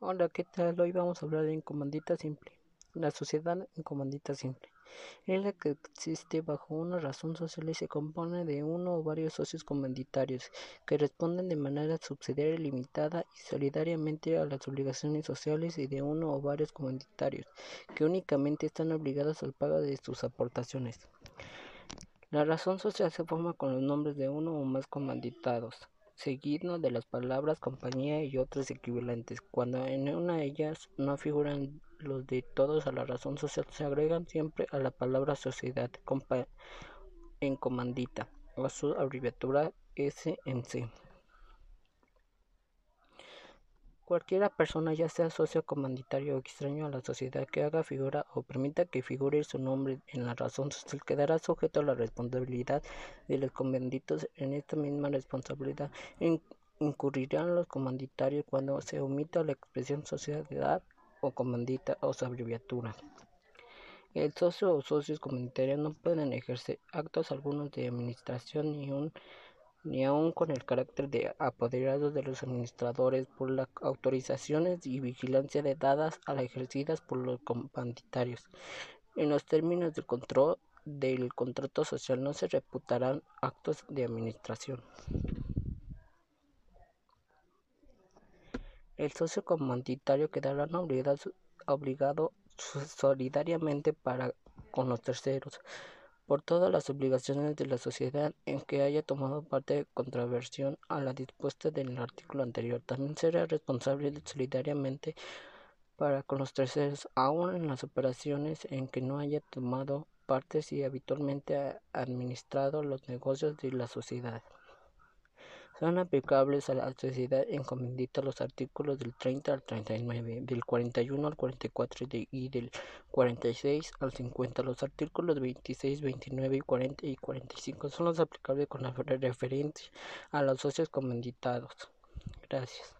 Hola, ¿qué tal? Hoy vamos a hablar en comandita simple. La sociedad en comandita simple es la que existe bajo una razón social y se compone de uno o varios socios comanditarios que responden de manera subsidiaria limitada y solidariamente a las obligaciones sociales y de uno o varios comanditarios que únicamente están obligados al pago de sus aportaciones. La razón social se forma con los nombres de uno o más comanditados seguido de las palabras compañía y otros equivalentes. Cuando en una de ellas no figuran los de todos a la razón social, se agregan siempre a la palabra sociedad en comandita o su abreviatura SNC. Cualquiera persona, ya sea socio comanditario o extraño a la sociedad, que haga figura o permita que figure su nombre en la razón social, quedará sujeto a la responsabilidad de los comanditos. En esta misma responsabilidad incurrirán los comanditarios cuando se omita la expresión sociedad o comandita o su abreviatura. El socio o socios comunitarios no pueden ejercer actos algunos de administración ni un ni aun con el carácter de apoderados de los administradores por las autorizaciones y vigilancia de dadas a las ejercidas por los comanditarios. En los términos del control del contrato social no se reputarán actos de administración. El socio comanditario quedará obligado, obligado solidariamente para con los terceros por todas las obligaciones de la sociedad en que haya tomado parte de contraversión a la dispuesta del artículo anterior. También será responsable solidariamente para con los terceros, aun en las operaciones en que no haya tomado parte si habitualmente ha administrado los negocios de la sociedad. Son aplicables a la sociedad en comandita los artículos del 30 al 39, del 41 al 44 y del 46 al 50. Los artículos 26, 29 y 40 y 45 son los aplicables con la referencia a los socios comanditados. Gracias.